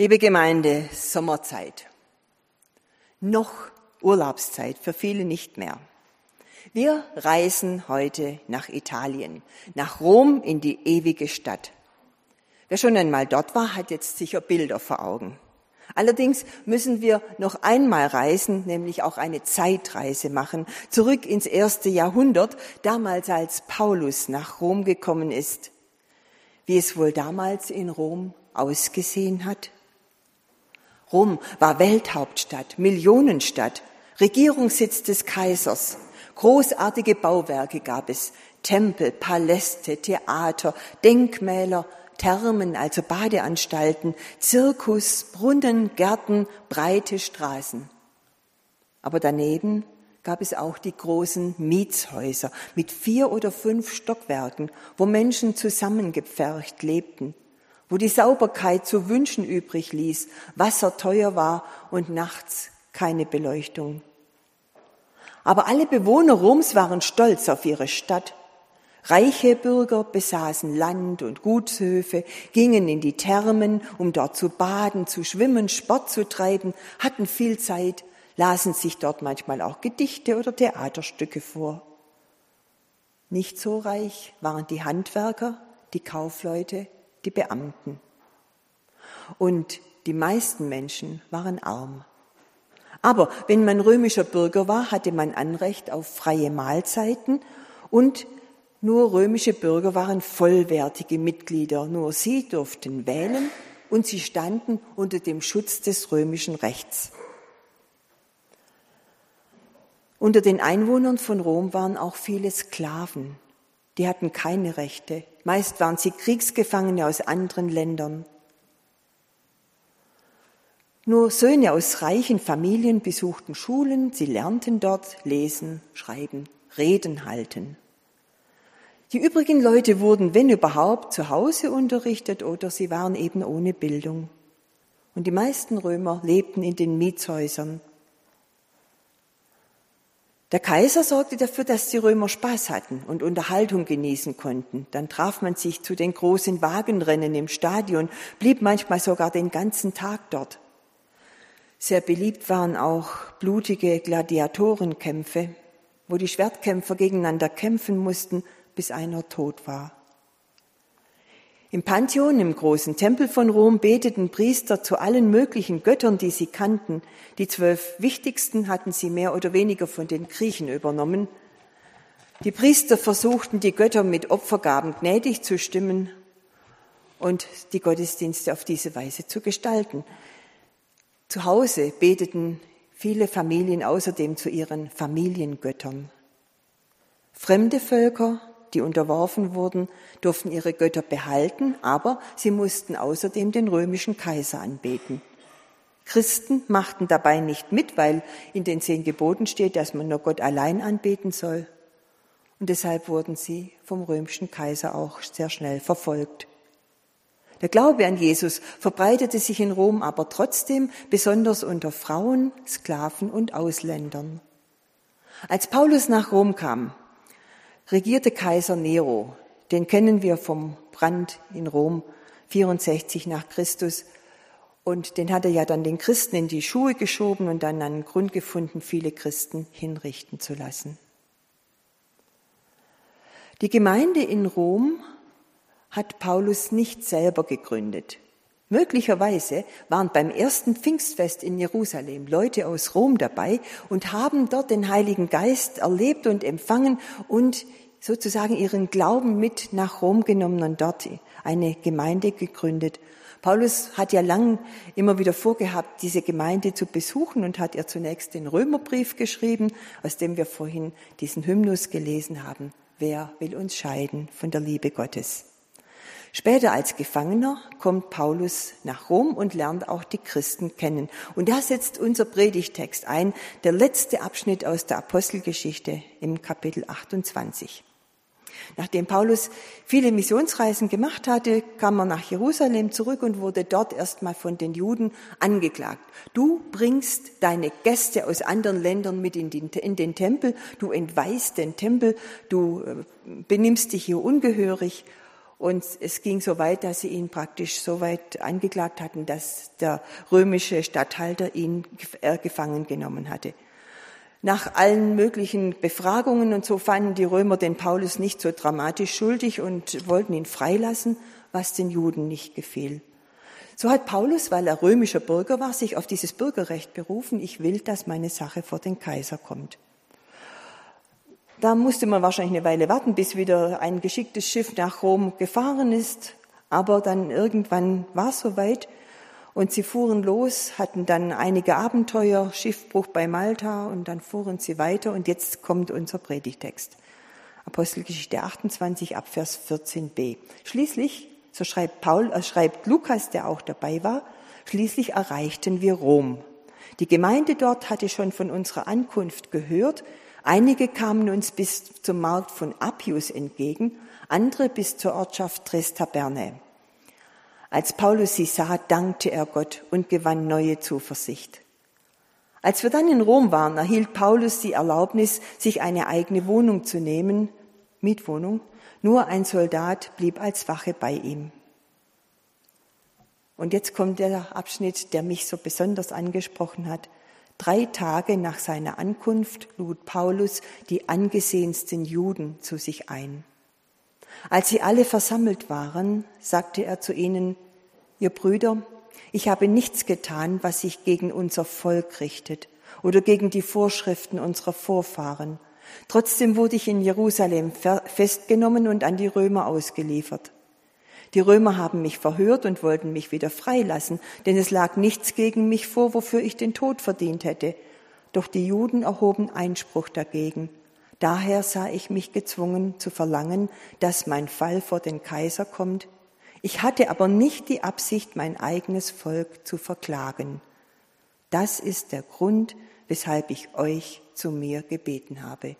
Liebe Gemeinde, Sommerzeit. Noch Urlaubszeit, für viele nicht mehr. Wir reisen heute nach Italien, nach Rom in die ewige Stadt. Wer schon einmal dort war, hat jetzt sicher Bilder vor Augen. Allerdings müssen wir noch einmal reisen, nämlich auch eine Zeitreise machen, zurück ins erste Jahrhundert, damals als Paulus nach Rom gekommen ist. Wie es wohl damals in Rom ausgesehen hat? Rom war Welthauptstadt, Millionenstadt, Regierungssitz des Kaisers. Großartige Bauwerke gab es, Tempel, Paläste, Theater, Denkmäler, Thermen, also Badeanstalten, Zirkus, Brunnen, Gärten, breite Straßen. Aber daneben gab es auch die großen Mietshäuser mit vier oder fünf Stockwerken, wo Menschen zusammengepfercht lebten wo die Sauberkeit zu wünschen übrig ließ, Wasser teuer war und nachts keine Beleuchtung. Aber alle Bewohner Roms waren stolz auf ihre Stadt. Reiche Bürger besaßen Land und Gutshöfe, gingen in die Thermen, um dort zu baden, zu schwimmen, Sport zu treiben, hatten viel Zeit, lasen sich dort manchmal auch Gedichte oder Theaterstücke vor. Nicht so reich waren die Handwerker, die Kaufleute, die Beamten. Und die meisten Menschen waren arm. Aber wenn man römischer Bürger war, hatte man Anrecht auf freie Mahlzeiten und nur römische Bürger waren vollwertige Mitglieder. Nur sie durften wählen und sie standen unter dem Schutz des römischen Rechts. Unter den Einwohnern von Rom waren auch viele Sklaven. Die hatten keine Rechte. Meist waren sie Kriegsgefangene aus anderen Ländern. Nur Söhne aus reichen Familien besuchten Schulen, sie lernten dort lesen, schreiben, reden halten. Die übrigen Leute wurden, wenn überhaupt, zu Hause unterrichtet oder sie waren eben ohne Bildung. Und die meisten Römer lebten in den Mietshäusern, der Kaiser sorgte dafür, dass die Römer Spaß hatten und Unterhaltung genießen konnten. Dann traf man sich zu den großen Wagenrennen im Stadion, blieb manchmal sogar den ganzen Tag dort. Sehr beliebt waren auch blutige Gladiatorenkämpfe, wo die Schwertkämpfer gegeneinander kämpfen mussten, bis einer tot war. Im Pantheon, im großen Tempel von Rom, beteten Priester zu allen möglichen Göttern, die sie kannten. Die zwölf wichtigsten hatten sie mehr oder weniger von den Griechen übernommen. Die Priester versuchten, die Götter mit Opfergaben gnädig zu stimmen und die Gottesdienste auf diese Weise zu gestalten. Zu Hause beteten viele Familien außerdem zu ihren Familiengöttern. Fremde Völker die unterworfen wurden, durften ihre Götter behalten, aber sie mussten außerdem den römischen Kaiser anbeten. Christen machten dabei nicht mit, weil in den zehn Geboten steht, dass man nur Gott allein anbeten soll. Und deshalb wurden sie vom römischen Kaiser auch sehr schnell verfolgt. Der Glaube an Jesus verbreitete sich in Rom aber trotzdem besonders unter Frauen, Sklaven und Ausländern. Als Paulus nach Rom kam, regierte Kaiser Nero. Den kennen wir vom Brand in Rom 64 nach Christus. Und den hat er ja dann den Christen in die Schuhe geschoben und dann einen Grund gefunden, viele Christen hinrichten zu lassen. Die Gemeinde in Rom hat Paulus nicht selber gegründet. Möglicherweise waren beim ersten Pfingstfest in Jerusalem Leute aus Rom dabei und haben dort den Heiligen Geist erlebt und empfangen und sozusagen ihren Glauben mit nach Rom genommen und dort eine Gemeinde gegründet. Paulus hat ja lang immer wieder vorgehabt, diese Gemeinde zu besuchen und hat ihr zunächst den Römerbrief geschrieben, aus dem wir vorhin diesen Hymnus gelesen haben. Wer will uns scheiden von der Liebe Gottes? Später als Gefangener kommt Paulus nach Rom und lernt auch die Christen kennen. Und da setzt unser Predigtext ein, der letzte Abschnitt aus der Apostelgeschichte im Kapitel 28. Nachdem Paulus viele Missionsreisen gemacht hatte, kam er nach Jerusalem zurück und wurde dort erstmal von den Juden angeklagt. Du bringst deine Gäste aus anderen Ländern mit in den, in den Tempel, du entweist den Tempel, du äh, benimmst dich hier ungehörig Und es ging so weit, dass sie ihn praktisch so weit angeklagt hatten, dass der römische Statthalter ihn äh, gefangen genommen hatte. Nach allen möglichen Befragungen und so fanden die Römer den Paulus nicht so dramatisch schuldig und wollten ihn freilassen, was den Juden nicht gefiel. So hat Paulus, weil er römischer Bürger war, sich auf dieses Bürgerrecht berufen, ich will, dass meine Sache vor den Kaiser kommt. Da musste man wahrscheinlich eine Weile warten, bis wieder ein geschicktes Schiff nach Rom gefahren ist. Aber dann irgendwann war es soweit und sie fuhren los, hatten dann einige Abenteuer, Schiffbruch bei Malta und dann fuhren sie weiter und jetzt kommt unser Predigtext. Apostelgeschichte 28 Abvers 14b. Schließlich, so schreibt Paul, äh, schreibt Lukas, der auch dabei war, schließlich erreichten wir Rom. Die Gemeinde dort hatte schon von unserer Ankunft gehört Einige kamen uns bis zum Markt von Appius entgegen, andere bis zur Ortschaft Trestaberne. Als Paulus sie sah, dankte er Gott und gewann neue Zuversicht. Als wir dann in Rom waren, erhielt Paulus die Erlaubnis, sich eine eigene Wohnung zu nehmen, Mietwohnung. Nur ein Soldat blieb als Wache bei ihm. Und jetzt kommt der Abschnitt, der mich so besonders angesprochen hat. Drei Tage nach seiner Ankunft lud Paulus die angesehensten Juden zu sich ein. Als sie alle versammelt waren, sagte er zu ihnen, ihr Brüder, ich habe nichts getan, was sich gegen unser Volk richtet oder gegen die Vorschriften unserer Vorfahren. Trotzdem wurde ich in Jerusalem festgenommen und an die Römer ausgeliefert. Die Römer haben mich verhört und wollten mich wieder freilassen, denn es lag nichts gegen mich vor, wofür ich den Tod verdient hätte. Doch die Juden erhoben Einspruch dagegen. Daher sah ich mich gezwungen zu verlangen, dass mein Fall vor den Kaiser kommt. Ich hatte aber nicht die Absicht, mein eigenes Volk zu verklagen. Das ist der Grund, weshalb ich euch zu mir gebeten habe.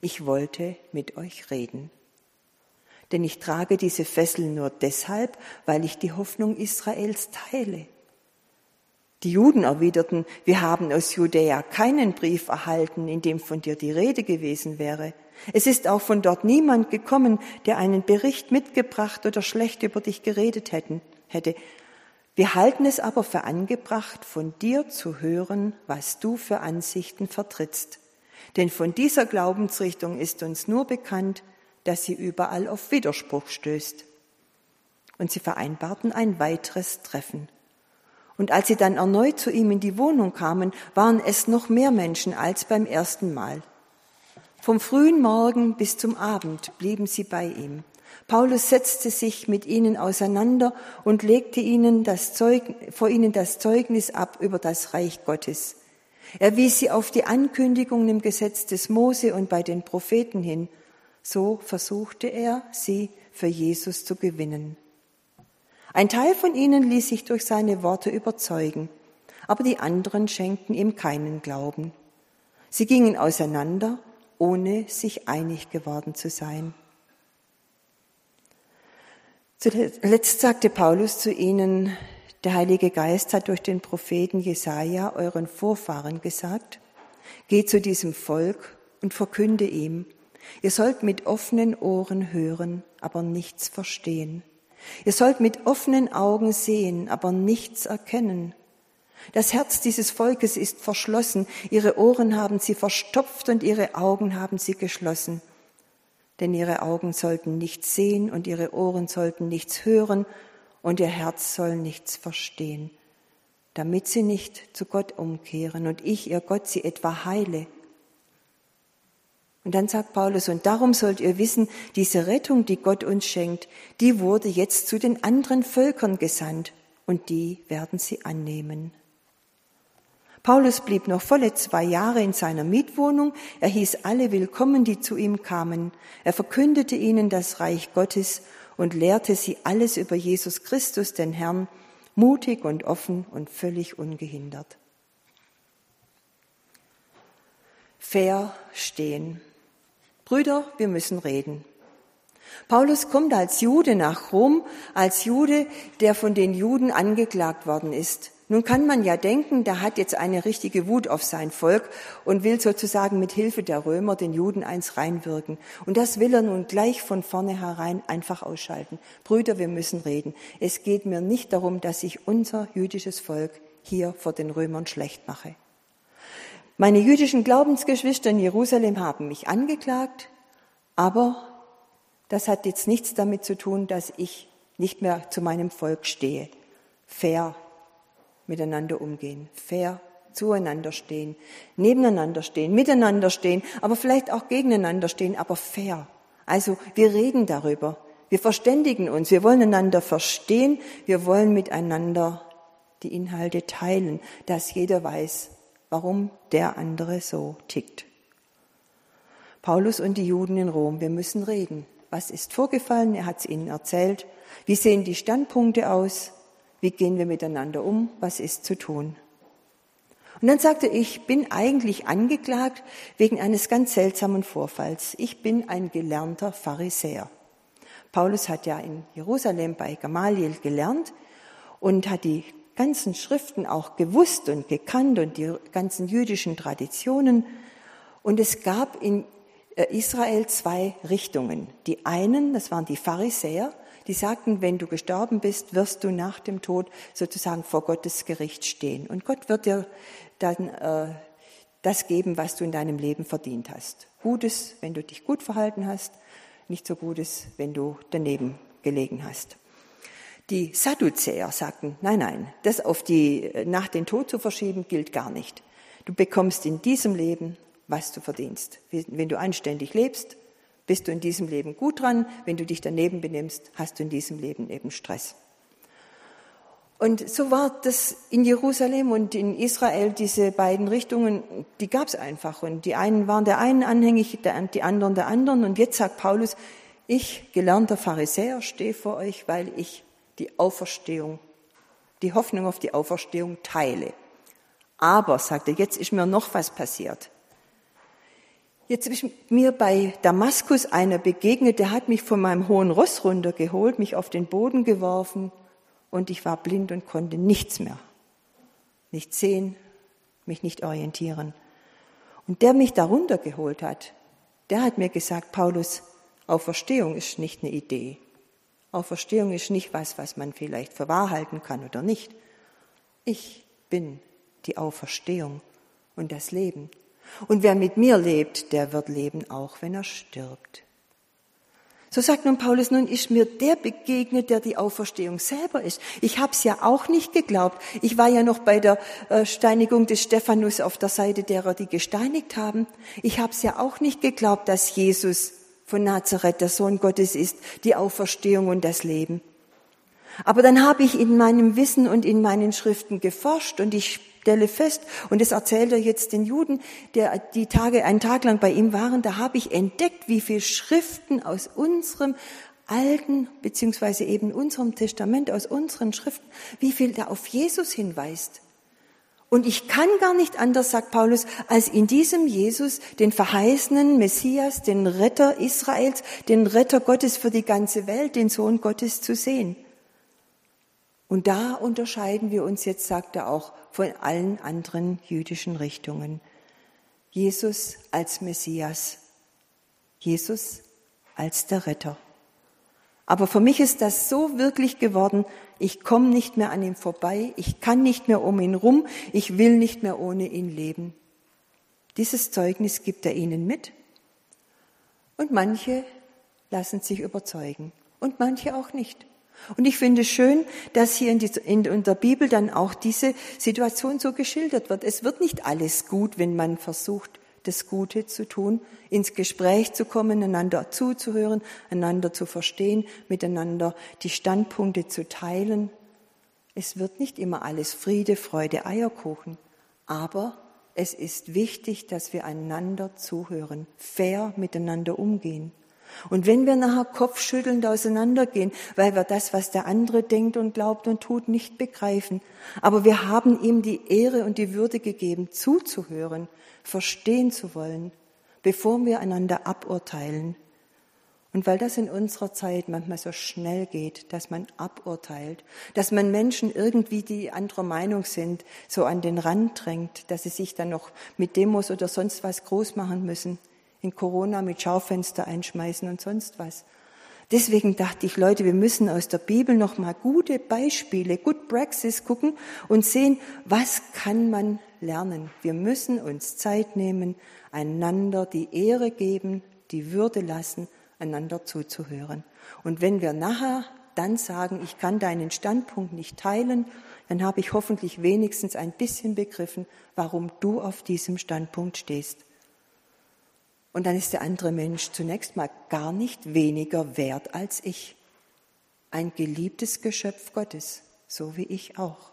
Ich wollte mit euch reden denn ich trage diese Fesseln nur deshalb, weil ich die Hoffnung Israels teile. Die Juden erwiderten, wir haben aus Judäa keinen Brief erhalten, in dem von dir die Rede gewesen wäre. Es ist auch von dort niemand gekommen, der einen Bericht mitgebracht oder schlecht über dich geredet hätten, hätte. Wir halten es aber für angebracht, von dir zu hören, was du für Ansichten vertrittst. Denn von dieser Glaubensrichtung ist uns nur bekannt, dass sie überall auf Widerspruch stößt. Und sie vereinbarten ein weiteres Treffen. Und als sie dann erneut zu ihm in die Wohnung kamen, waren es noch mehr Menschen als beim ersten Mal. Vom frühen Morgen bis zum Abend blieben sie bei ihm. Paulus setzte sich mit ihnen auseinander und legte ihnen das Zeug, vor ihnen das Zeugnis ab über das Reich Gottes. Er wies sie auf die Ankündigungen im Gesetz des Mose und bei den Propheten hin so versuchte er, sie für Jesus zu gewinnen. Ein Teil von ihnen ließ sich durch seine Worte überzeugen, aber die anderen schenkten ihm keinen Glauben. Sie gingen auseinander, ohne sich einig geworden zu sein. Zuletzt sagte Paulus zu ihnen, der Heilige Geist hat durch den Propheten Jesaja euren Vorfahren gesagt, geht zu diesem Volk und verkünde ihm, Ihr sollt mit offenen Ohren hören, aber nichts verstehen. Ihr sollt mit offenen Augen sehen, aber nichts erkennen. Das Herz dieses Volkes ist verschlossen, ihre Ohren haben sie verstopft und ihre Augen haben sie geschlossen. Denn ihre Augen sollten nichts sehen und ihre Ohren sollten nichts hören und ihr Herz soll nichts verstehen, damit sie nicht zu Gott umkehren und ich, ihr Gott, sie etwa heile. Und dann sagt Paulus, und darum sollt ihr wissen, diese Rettung, die Gott uns schenkt, die wurde jetzt zu den anderen Völkern gesandt und die werden sie annehmen. Paulus blieb noch volle zwei Jahre in seiner Mietwohnung. Er hieß alle willkommen, die zu ihm kamen. Er verkündete ihnen das Reich Gottes und lehrte sie alles über Jesus Christus, den Herrn, mutig und offen und völlig ungehindert. Fair stehen. Brüder, wir müssen reden. Paulus kommt als Jude nach Rom, als Jude, der von den Juden angeklagt worden ist. Nun kann man ja denken, der hat jetzt eine richtige Wut auf sein Volk und will sozusagen mit Hilfe der Römer den Juden eins reinwirken. Und das will er nun gleich von vornherein einfach ausschalten. Brüder, wir müssen reden. Es geht mir nicht darum, dass ich unser jüdisches Volk hier vor den Römern schlecht mache. Meine jüdischen Glaubensgeschwister in Jerusalem haben mich angeklagt, aber das hat jetzt nichts damit zu tun, dass ich nicht mehr zu meinem Volk stehe. Fair miteinander umgehen, fair zueinander stehen, nebeneinander stehen, miteinander stehen, aber vielleicht auch gegeneinander stehen, aber fair. Also wir reden darüber, wir verständigen uns, wir wollen einander verstehen, wir wollen miteinander die Inhalte teilen, dass jeder weiß, warum der andere so tickt. Paulus und die Juden in Rom, wir müssen reden. Was ist vorgefallen? Er hat es ihnen erzählt. Wie sehen die Standpunkte aus? Wie gehen wir miteinander um? Was ist zu tun? Und dann sagte ich bin eigentlich angeklagt wegen eines ganz seltsamen Vorfalls. Ich bin ein gelernter Pharisäer. Paulus hat ja in Jerusalem bei Gamaliel gelernt und hat die ganzen Schriften auch gewusst und gekannt und die ganzen jüdischen Traditionen. Und es gab in äh, Israel zwei Richtungen. Die einen, das waren die Pharisäer, die sagten, wenn du gestorben bist, wirst du nach dem Tod sozusagen vor Gottes Gericht stehen. Und Gott wird dir dann äh, das geben, was du in deinem Leben verdient hast. Gutes, wenn du dich gut verhalten hast, nicht so Gutes, wenn du daneben gelegen hast. Die Sadduzäer sagten, nein, nein, das auf die, nach den Tod zu verschieben, gilt gar nicht. Du bekommst in diesem Leben, was du verdienst. Wenn du anständig lebst, bist du in diesem Leben gut dran. Wenn du dich daneben benimmst, hast du in diesem Leben eben Stress. Und so war das in Jerusalem und in Israel, diese beiden Richtungen, die gab es einfach. Und die einen waren der einen anhängig, die anderen der anderen. Und jetzt sagt Paulus, ich, gelernter Pharisäer, stehe vor euch, weil ich die Auferstehung, die Hoffnung auf die Auferstehung teile. Aber, sagt er, jetzt ist mir noch was passiert. Jetzt ist mir bei Damaskus einer begegnet, der hat mich von meinem hohen Ross runtergeholt, mich auf den Boden geworfen und ich war blind und konnte nichts mehr. Nicht sehen, mich nicht orientieren. Und der mich da runtergeholt hat, der hat mir gesagt, Paulus, Auferstehung ist nicht eine Idee. Auferstehung ist nicht was, was man vielleicht für wahr halten kann oder nicht. Ich bin die Auferstehung und das Leben. Und wer mit mir lebt, der wird leben, auch wenn er stirbt. So sagt nun Paulus, nun ist mir der begegnet, der die Auferstehung selber ist. Ich habe es ja auch nicht geglaubt. Ich war ja noch bei der äh, Steinigung des Stephanus auf der Seite derer, die gesteinigt haben. Ich habe es ja auch nicht geglaubt, dass Jesus von Nazareth der Sohn Gottes ist, die Auferstehung und das Leben. Aber dann habe ich in meinem Wissen und in meinen Schriften geforscht und ich stelle fest, und das erzählt er jetzt den Juden, der die Tage, einen Tag lang bei ihm waren, da habe ich entdeckt, wie viele Schriften aus unserem alten, beziehungsweise eben unserem Testament, aus unseren Schriften, wie viel da auf Jesus hinweist. Und ich kann gar nicht anders, sagt Paulus, als in diesem Jesus den verheißenen Messias, den Retter Israels, den Retter Gottes für die ganze Welt, den Sohn Gottes zu sehen. Und da unterscheiden wir uns jetzt, sagt er auch, von allen anderen jüdischen Richtungen. Jesus als Messias, Jesus als der Retter. Aber für mich ist das so wirklich geworden, ich komme nicht mehr an ihm vorbei, ich kann nicht mehr um ihn rum, ich will nicht mehr ohne ihn leben. Dieses Zeugnis gibt er ihnen mit und manche lassen sich überzeugen und manche auch nicht. Und ich finde schön, dass hier in, die, in, der Bibel dann auch diese Situation so geschildert wird. Es wird nicht alles gut, wenn man versucht, das Gute zu tun, ins Gespräch zu kommen, einander zuzuhören, einander zu verstehen, miteinander die Standpunkte zu teilen. Es wird nicht immer alles Friede, Freude, Eierkuchen, aber es ist wichtig, dass wir einander zuhören, fair miteinander umgehen. Und wenn wir nachher kopfschüttelnd auseinandergehen, weil wir das, was der andere denkt und glaubt und tut, nicht begreifen, aber wir haben ihm die Ehre und die Würde gegeben, zuzuhören, verstehen zu wollen, bevor wir einander aburteilen. Und weil das in unserer Zeit manchmal so schnell geht, dass man aburteilt, dass man Menschen irgendwie, die anderer Meinung sind, so an den Rand drängt, dass sie sich dann noch mit Demos oder sonst was groß machen müssen, in Corona mit Schaufenster einschmeißen und sonst was. Deswegen dachte ich, Leute, wir müssen aus der Bibel noch mal gute Beispiele, Good Praxis gucken und sehen, was kann man lernen. Wir müssen uns Zeit nehmen, einander die Ehre geben, die Würde lassen, einander zuzuhören. Und wenn wir nachher dann sagen, ich kann deinen Standpunkt nicht teilen, dann habe ich hoffentlich wenigstens ein bisschen begriffen, warum du auf diesem Standpunkt stehst. Und dann ist der andere Mensch zunächst mal gar nicht weniger wert als ich. Ein geliebtes Geschöpf Gottes, so wie ich auch.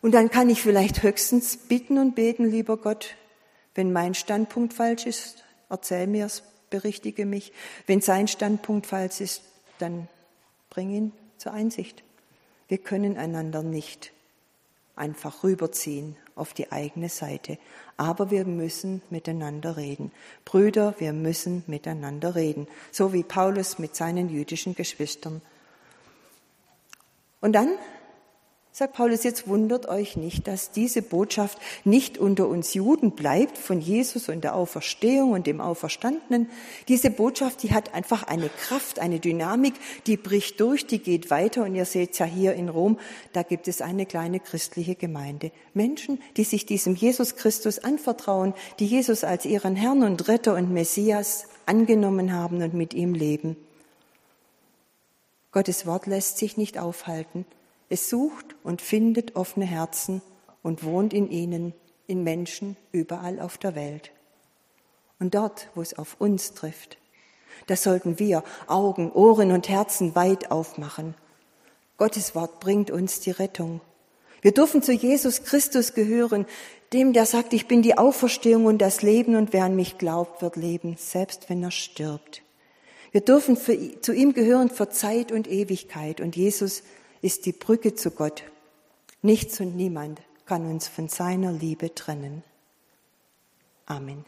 Und dann kann ich vielleicht höchstens bitten und beten, lieber Gott, wenn mein Standpunkt falsch ist, erzähl mir es, berichtige mich. Wenn sein Standpunkt falsch ist, dann bring ihn zur Einsicht. Wir können einander nicht einfach rüberziehen auf die eigene Seite. Aber wir müssen miteinander reden. Brüder, wir müssen miteinander reden. So wie Paulus mit seinen jüdischen Geschwistern. Und dann sagt Paulus, jetzt wundert euch nicht, dass diese Botschaft nicht unter uns Juden bleibt von Jesus und der Auferstehung und dem Auferstandenen. Diese Botschaft, die hat einfach eine Kraft, eine Dynamik, die bricht durch, die geht weiter. Und ihr seht ja hier in Rom, da gibt es eine kleine christliche Gemeinde. Menschen, die sich diesem Jesus Christus anvertrauen, die Jesus als ihren Herrn und Retter und Messias angenommen haben und mit ihm leben. Gottes Wort lässt sich nicht aufhalten. Es sucht und findet offene Herzen und wohnt in ihnen, in Menschen überall auf der Welt. Und dort, wo es auf uns trifft, da sollten wir Augen, Ohren und Herzen weit aufmachen. Gottes Wort bringt uns die Rettung. Wir dürfen zu Jesus Christus gehören, dem, der sagt, ich bin die Auferstehung und das Leben und wer an mich glaubt, wird leben, selbst wenn er stirbt. Wir dürfen für, zu ihm gehören für Zeit und Ewigkeit und Jesus ist die Brücke zu Gott. Nichts und niemand kann uns von seiner Liebe trennen. Amen.